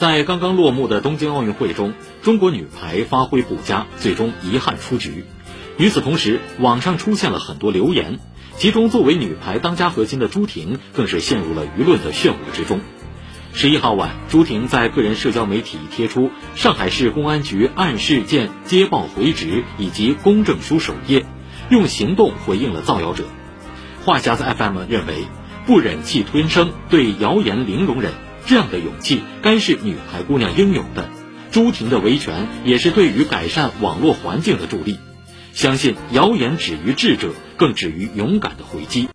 在刚刚落幕的东京奥运会中，中国女排发挥不佳，最终遗憾出局。与此同时，网上出现了很多留言，其中作为女排当家核心的朱婷更是陷入了舆论的漩涡之中。十一号晚，朱婷在个人社交媒体贴出上海市公安局案事件接报回执以及公证书首页，用行动回应了造谣者。话匣子 FM 认为，不忍气吞声，对谣言零容忍，这样的勇气该是女排姑娘应有的。朱婷的维权也是对于改善网络环境的助力。相信谣言止于智者，更止于勇敢的回击。